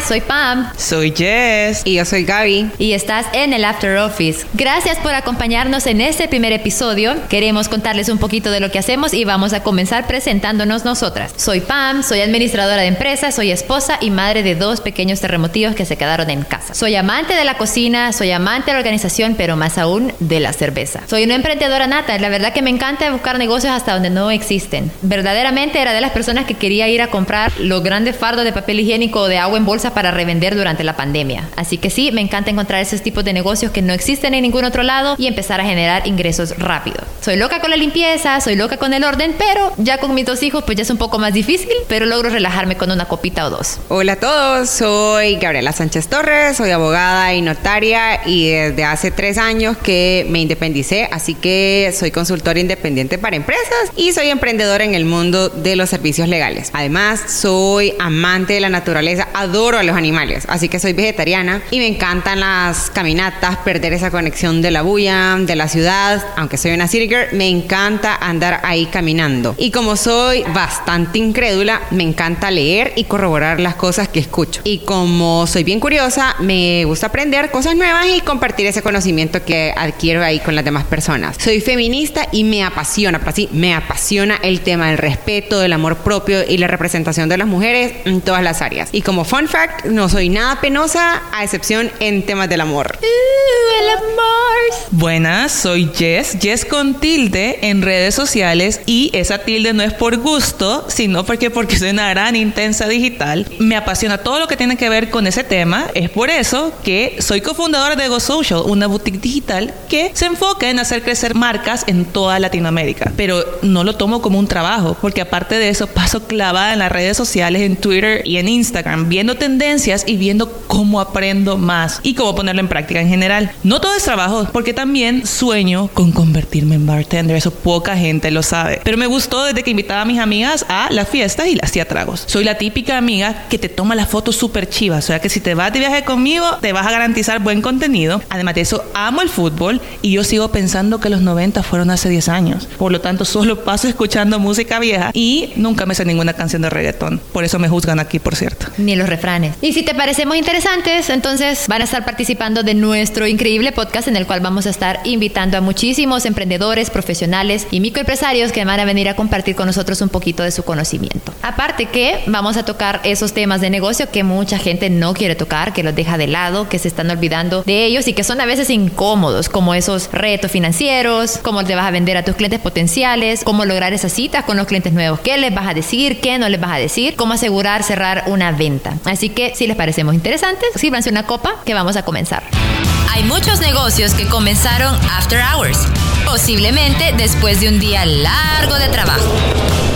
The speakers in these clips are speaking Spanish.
soy Pam. Soy Jess. Y yo soy Gaby. Y estás en el After Office. Gracias por acompañarnos en este primer episodio. Queremos contarles un poquito de lo que hacemos y vamos a comenzar presentándonos nosotras. Soy Pam, soy administradora de empresas, soy esposa y madre de dos pequeños terremotivos que se quedaron en casa. Soy amante de la cocina, soy amante de la organización, pero más aún de la cerveza. Soy una emprendedora nata. La verdad que me encanta buscar negocios hasta donde no existen. Verdaderamente era de las personas que quería ir a comprar los grandes fardos de papel higiénico o de agua en bolsa para revender durante la pandemia. Así que sí, me encanta encontrar esos tipos de negocios que no existen en ningún otro lado y empezar a generar ingresos rápido. Soy loca con la limpieza, soy loca con el orden, pero ya con mis dos hijos pues ya es un poco más difícil, pero logro relajarme con una copita o dos. Hola a todos, soy Gabriela Sánchez Torres, soy abogada y notaria y desde hace tres años que me independicé, así que soy consultora independiente para empresas y soy emprendedora en el mundo de los servicios legales. Además, soy amante de la naturaleza, adoro a los animales, así que soy vegetariana y me encantan las caminatas, perder esa conexión de la bulla, de la ciudad, aunque soy una city girl, me encanta andar ahí caminando. Y como soy bastante incrédula, me encanta leer y corroborar las cosas que escucho. Y como soy bien curiosa, me gusta aprender cosas nuevas y compartir ese conocimiento que adquiero ahí con las demás personas. Soy feminista y me apasiona, pero sí, me apasiona el tema del respeto, del amor propio y la representación de las mujeres en todas las áreas. Y como fun fact, no soy nada penosa, a excepción en temas del amor. Uh, el amor. Buenas, soy Jess, Jess con tilde en redes sociales y esa tilde no es por gusto, sino porque porque soy una gran intensa digital. Me apasiona todo lo que tiene que ver con ese tema. Es por eso que soy cofundadora de Go Social, una boutique digital que se enfoca en hacer crecer marcas en toda Latinoamérica. Pero no lo tomo como un trabajo, porque aparte de eso paso clavada en las redes sociales, en Twitter y en Instagram, viendo tendencias y viendo cómo aprendo más y cómo ponerlo en práctica en general. No todo es trabajo, porque también sueño con convertirme en bartender. Eso poca gente lo sabe. Pero me gustó desde que invitaba a mis amigas a las fiestas y las hacía tragos. Soy la típica amiga que te toma las fotos súper chivas. O sea que si te vas de viaje conmigo, te vas a garantizar buen contenido. Además de eso, amo el fútbol y yo sigo pensando que los 90 fueron hace 10 años. Por lo tanto, solo paso escuchando música vieja y nunca me sé ninguna canción de reggaetón. Por eso me juzgan aquí, por cierto. Ni los refranes. Y si te parecemos interesantes, entonces van a estar participando de nuestro increíble podcast en el cual vamos a estar invitando a muchísimos emprendedores, profesionales y microempresarios que van a venir a compartir con nosotros un poquito de su conocimiento. Aparte que vamos a tocar esos temas de negocio que mucha gente no quiere tocar, que los deja de lado, que se están olvidando de ellos y que son a veces incómodos, como esos retos financieros, cómo te vas a vender a tus clientes potenciales, cómo lograr esas citas con los clientes nuevos, qué les vas a decir, qué no les vas a decir, cómo asegurar cerrar una venta. Así que si les parecemos interesantes, sírvanse una copa que vamos a comenzar. Hay muchos negocios que comenzaron after hours, posiblemente después de un día largo de trabajo.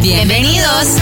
Bienvenidos.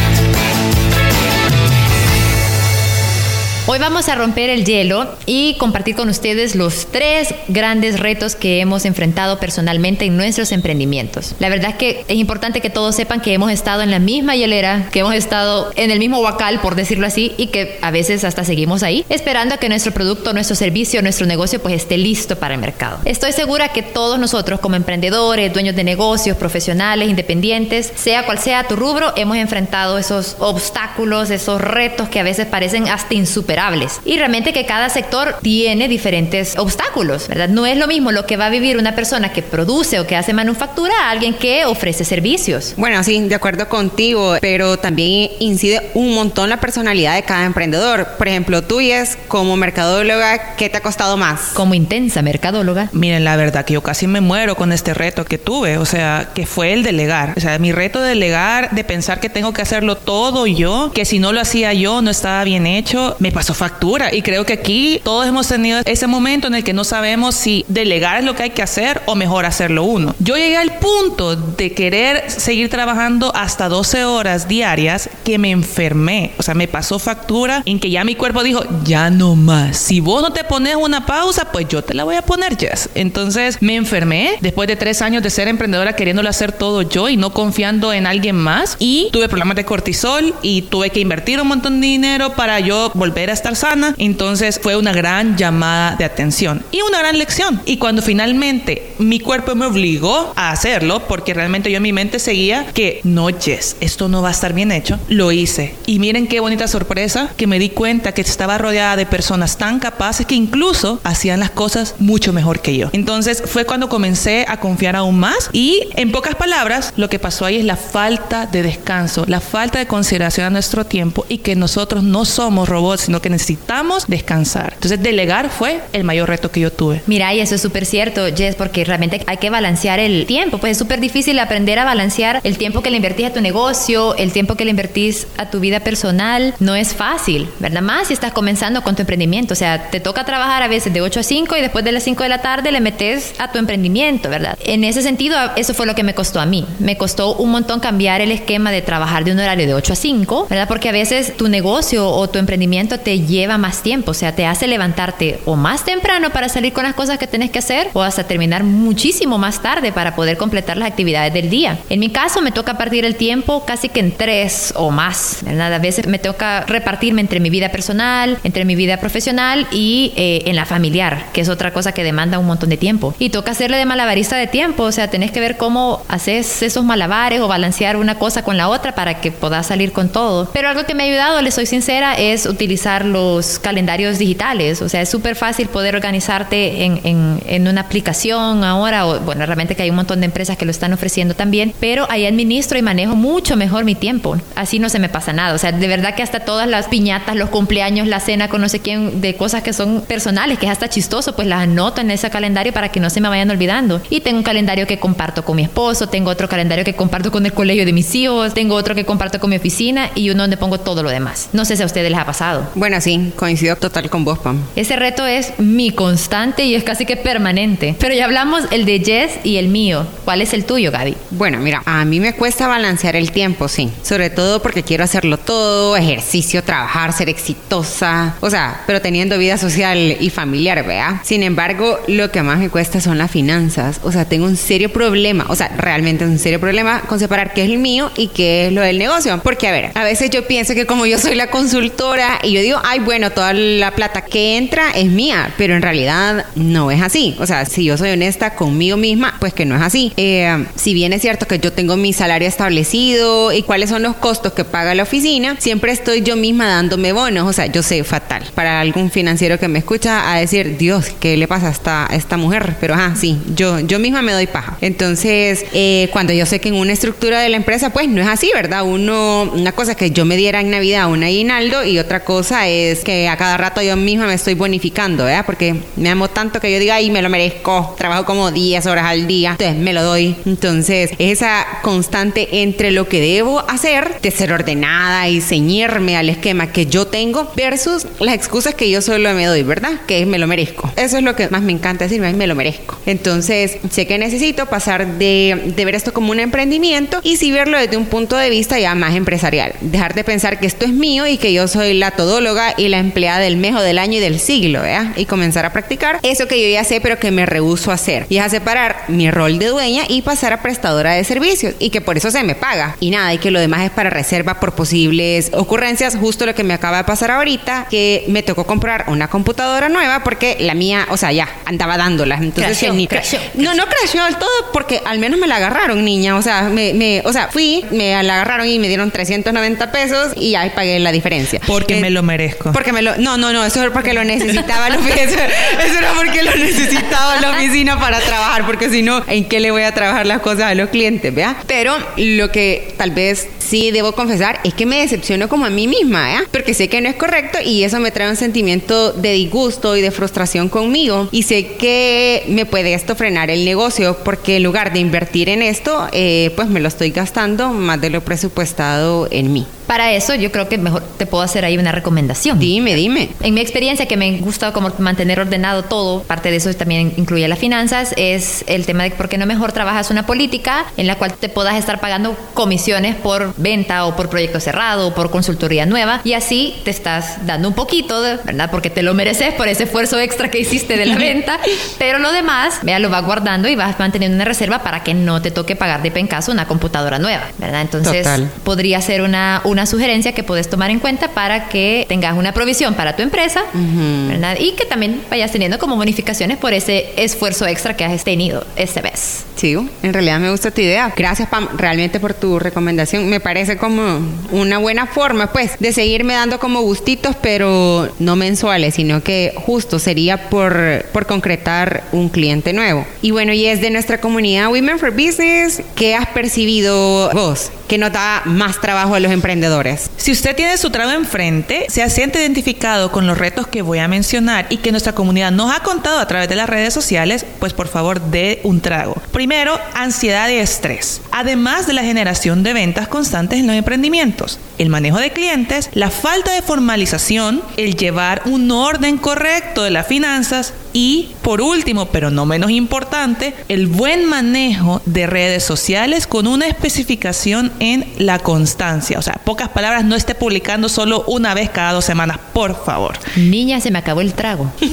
Vamos a romper el hielo y compartir con ustedes los tres grandes retos que hemos enfrentado personalmente en nuestros emprendimientos. La verdad es que es importante que todos sepan que hemos estado en la misma hielera, que hemos estado en el mismo huacal, por decirlo así, y que a veces hasta seguimos ahí, esperando a que nuestro producto, nuestro servicio, nuestro negocio pues esté listo para el mercado. Estoy segura que todos nosotros como emprendedores, dueños de negocios, profesionales, independientes, sea cual sea tu rubro, hemos enfrentado esos obstáculos, esos retos que a veces parecen hasta insuperables imponderables. Y realmente que cada sector tiene diferentes obstáculos, ¿verdad? No es lo mismo lo que va a vivir una persona que produce o que hace manufactura a alguien que ofrece servicios. Bueno, sí, de acuerdo contigo, pero también incide un montón la personalidad de cada emprendedor. Por ejemplo, tú y es como mercadóloga, ¿qué te ha costado más? Como intensa mercadóloga. Miren, la verdad que yo casi me muero con este reto que tuve, o sea, que fue el delegar. O sea, mi reto de delegar, de pensar que tengo que hacerlo todo yo, que si no lo hacía yo no estaba bien hecho, me pasó factura. Y creo que aquí todos hemos tenido ese momento en el que no sabemos si delegar es lo que hay que hacer o mejor hacerlo uno. Yo llegué al punto de querer seguir trabajando hasta 12 horas diarias que me enfermé. O sea, me pasó factura en que ya mi cuerpo dijo, ya no más. Si vos no te pones una pausa, pues yo te la voy a poner, Jess. Entonces me enfermé después de tres años de ser emprendedora queriéndolo hacer todo yo y no confiando en alguien más. Y tuve problemas de cortisol y tuve que invertir un montón de dinero para yo volver a estar sana. Entonces fue una gran llamada de atención y una gran lección. Y cuando finalmente mi cuerpo me obligó a hacerlo, porque realmente yo en mi mente seguía que no, esto no va a estar bien hecho, lo hice. Y miren qué bonita sorpresa que me di cuenta que estaba rodeada de personas tan capaces que incluso hacían las cosas mucho mejor que yo. Entonces fue cuando comencé a confiar aún más y en pocas palabras lo que pasó ahí es la falta de descanso, la falta de consideración a nuestro tiempo y que nosotros no somos robots, sino que necesitamos descansar. Entonces delegar fue el mayor reto que yo tuve. Mira, y eso es súper cierto, Jess, porque realmente hay que balancear el tiempo. Pues es súper difícil aprender a balancear el tiempo que le invertís a tu negocio, el tiempo que le invertís a tu vida personal. No es fácil, ¿verdad? Más si estás comenzando con tu emprendimiento. O sea, te toca trabajar a veces de 8 a 5 y después de las 5 de la tarde le metes a tu emprendimiento, ¿verdad? En ese sentido, eso fue lo que me costó a mí. Me costó un montón cambiar el esquema de trabajar de un horario de 8 a 5, ¿verdad? Porque a veces tu negocio o tu emprendimiento te lleva más tiempo, o sea, te hace levantarte o más temprano para salir con las cosas que tienes que hacer o hasta terminar muchísimo más tarde para poder completar las actividades del día. En mi caso me toca partir el tiempo casi que en tres o más, ¿verdad? A veces me toca repartirme entre mi vida personal, entre mi vida profesional y eh, en la familiar, que es otra cosa que demanda un montón de tiempo. Y toca hacerle de malabarista de tiempo, o sea, tenés que ver cómo haces esos malabares o balancear una cosa con la otra para que puedas salir con todo. Pero algo que me ha ayudado, le soy sincera, es utilizar los calendarios digitales. O sea, es súper fácil poder organizarte en, en, en, una aplicación ahora, o bueno, realmente que hay un montón de empresas que lo están ofreciendo también, pero ahí administro y manejo mucho mejor mi tiempo. Así no se me pasa nada. O sea, de verdad que hasta todas las piñatas, los cumpleaños, la cena con no sé quién, de cosas que son personales, que es hasta chistoso, pues las anoto en ese calendario para que no se me vayan olvidando. Y tengo un calendario que comparto con mi esposo, tengo otro calendario que comparto con el colegio de mis hijos, tengo otro que comparto con mi oficina y uno donde pongo todo lo demás. No sé si a ustedes les ha pasado. Bueno, sí, coincido total con vos, Pam. Ese reto es mi constante y es casi que permanente. Pero ya hablamos el de Jess y el mío. ¿Cuál es el tuyo, Gaby? Bueno, mira, a mí me cuesta balancear el tiempo, sí. Sobre todo porque quiero hacerlo todo, ejercicio, trabajar, ser exitosa. O sea, pero teniendo vida social y familiar, ¿vea? Sin embargo, lo que más me cuesta son las finanzas. O sea, tengo un serio problema, o sea, realmente un serio problema con separar qué es el mío y qué es lo del negocio. Porque, a ver, a veces yo pienso que como yo soy la consultora y yo digo, ay, bueno, toda la plata que entra es mía, pero en realidad no es así. O sea, si yo soy honesta conmigo misma, pues que no es así. Eh, si bien es cierto que yo tengo mi salario establecido y cuáles son los costos que paga la oficina, siempre estoy yo misma dándome bonos. O sea, yo sé fatal. Para algún financiero que me escucha a decir, Dios, ¿qué le pasa a esta, esta mujer? Pero, ah, sí, yo, yo misma me doy paja. Entonces, eh, cuando yo sé que en una estructura de la empresa, pues no es así, ¿verdad? Uno, una cosa que yo me diera en Navidad un aguinaldo y otra cosa es que a cada rato yo misma me estoy bonificando, ¿verdad? Porque me amo tanto que yo diga, ay, me lo merezco, trabajo como 10 horas al día, entonces me lo doy. Entonces, esa constante entre lo que debo hacer, de ser ordenada y ceñirme al esquema que yo tengo, versus las excusas que yo solo me doy, ¿verdad? Que me lo merezco. Eso es lo que más me encanta decirme, me lo merezco. Entonces, sé que necesito pasar de, de ver esto como un emprendimiento y sí verlo desde un punto de vista ya más empresarial. Dejar de pensar que esto es mío y que yo soy la todóloga y la empleada del mes o del año y del siglo, ¿verdad? Y comenzar a practicar eso que yo ya sé pero que me rehuso a hacer. Y es a separar mi rol de dueña y pasar a prestadora de servicios y que por eso se me paga. Y nada, y que lo demás es para reserva por posibles ocurrencias. Justo lo que me acaba de pasar ahorita, que me tocó comprar una computadora nueva porque la mía, o sea, ya andaba dándola. Entonces, Crasheó, ni crasheó, No, no crasheó del todo porque al menos me la agarraron, niña. O sea, me, me, o sea, fui, me la agarraron y me dieron 390 pesos y ahí pagué la diferencia. Porque Eh, me lo merezco. Porque me lo, no, no, no, eso es porque lo necesitaba la oficina. Eso, era porque lo necesitaba la oficina para trabajar, porque si no, ¿en qué le voy a trabajar las cosas a los clientes, vea? Pero lo que tal vez sí debo confesar es que me decepciono como a mí misma, ¿vea? Porque sé que no es correcto y eso me trae un sentimiento de disgusto y de frustración conmigo. Y sé que me puede esto frenar el negocio, porque en lugar de invertir en esto, eh, pues me lo estoy gastando más de lo presupuestado en mí. Para eso yo creo que mejor te puedo hacer ahí una recomendación. Dime, dime. En mi experiencia, que me gusta como mantener ordenado todo, parte de eso también incluye las finanzas, es el tema de por qué no mejor trabajas una política en la cual te puedas estar pagando comisiones por venta o por proyecto cerrado o por consultoría nueva y así te estás dando un poquito, de, ¿verdad? Porque te lo mereces por ese esfuerzo extra que hiciste de la venta, pero lo demás, vea, lo vas guardando y vas manteniendo una reserva para que no te toque pagar de pencaso una computadora nueva, ¿verdad? Entonces Total. podría ser una, una sugerencia que puedes tomar en cuenta para que tengas una provisión para tu empresa, ¿verdad? Y que también vayas teniendo como bonificaciones por ese esfuerzo extra que has tenido ese mes. Sí, en realidad me gusta tu idea. Gracias, Pam, realmente por tu recomendación. Me parece como una buena forma, pues, de seguirme dando como gustitos, pero no mensuales, sino que justo sería por, por concretar un cliente nuevo. Y bueno, y es de nuestra comunidad Women for Business, ¿qué has percibido vos? Que nos da más trabajo a los emprendedores? Si usted tiene su trago enfrente, se siente identificado con los retos que voy a mencionar y que nuestra comunidad nos ha contado a través de las redes sociales, pues por favor dé un trago. Primero, ansiedad y estrés, además de la generación de ventas constantes en los emprendimientos, el manejo de clientes, la falta de formalización, el llevar un orden correcto de las finanzas y, por último, pero no menos importante, el buen manejo de redes sociales con una especificación en la constancia. O sea, pocas palabras, no esté publicando solo una vez cada dos semanas, por favor. Niña, se me acabó el trago.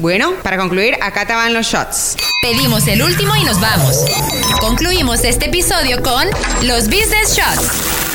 Bueno, para concluir, acá te van los shots. Pedimos el último y nos vamos. Concluimos este episodio con los Business Shots.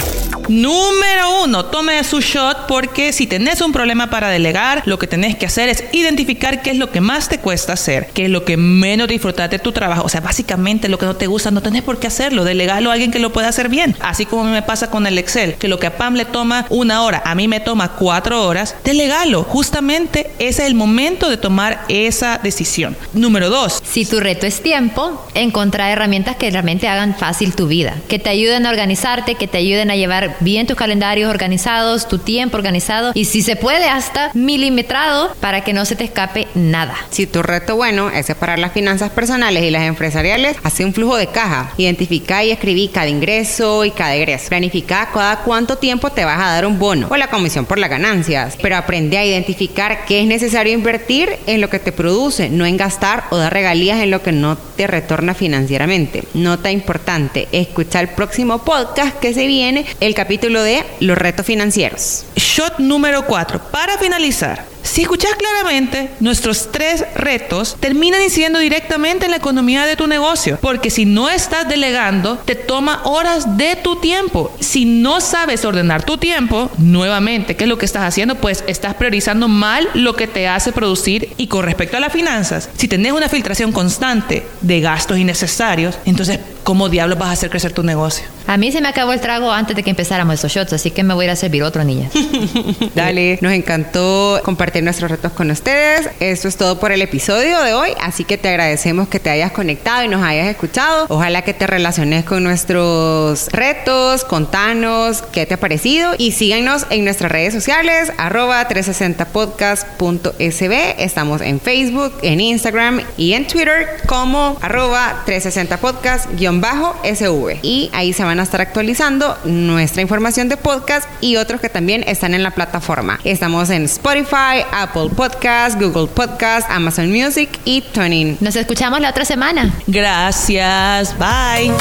Número uno, tome su shot porque si tenés un problema para delegar, lo que tenés que hacer es identificar qué es lo que más te cuesta hacer, qué es lo que menos disfrutas de tu trabajo. O sea, básicamente lo que no te gusta no tenés por qué hacerlo, delegalo a alguien que lo pueda hacer bien. Así como me pasa con el Excel, que lo que a Pam le toma una hora, a mí me toma cuatro horas, delegalo. Justamente ese es el momento de tomar esa decisión. Número dos, Si tu reto es tiempo, encontrar herramientas que realmente hagan fácil tu vida, que te ayuden a organizarte, que te ayuden a llevar bien tus calendarios organizados, tu tiempo organizado y si se puede hasta milimetrado para que no se te escape nada. Si tu reto bueno es separar las finanzas personales y las empresariales, hace un flujo de caja. Identifica y escribí cada ingreso y cada egreso. Planifica cada cuánto tiempo te vas a dar un bono o la comisión por las ganancias. Pero aprende a identificar qué es necesario invertir en lo que te produce, no en gastar o dar regalías en lo que no te retorna financieramente. Nota importante, escucha el próximo podcast que se viene, el capítulo de los retos financieros. Shot número 4. Para finalizar, si escuchas claramente, nuestros tres retos terminan incidiendo directamente en la economía de tu negocio, porque si no estás delegando, te toma horas de tu tiempo. Si no sabes ordenar tu tiempo, nuevamente, ¿qué es lo que estás haciendo? Pues estás priorizando mal lo que te hace producir y con respecto a las finanzas, si tenés una filtración constante de gastos innecesarios, entonces, ¿cómo diablos vas a hacer crecer tu negocio? A mí se me acabó el trago antes de que empezáramos esos shots, así que me voy a ir a servir otro, niña. Dale, nos encantó compartir nuestros retos con ustedes. Esto es todo por el episodio de hoy, así que te agradecemos que te hayas conectado y nos hayas escuchado. Ojalá que te relaciones con nuestros retos, contanos qué te ha parecido y síganos en nuestras redes sociales, arroba 360podcast.sb. Estamos en Facebook, en Instagram y en Twitter como arroba 360podcast-sv. Y ahí se van a estar actualizando nuestra información de podcast y otros que también están en la plataforma. Estamos en Spotify, Apple Podcast, Google Podcast, Amazon Music y Tuning. Nos escuchamos la otra semana. Gracias, bye.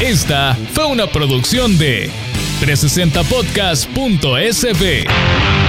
Esta fue una producción de 360podcast.sb.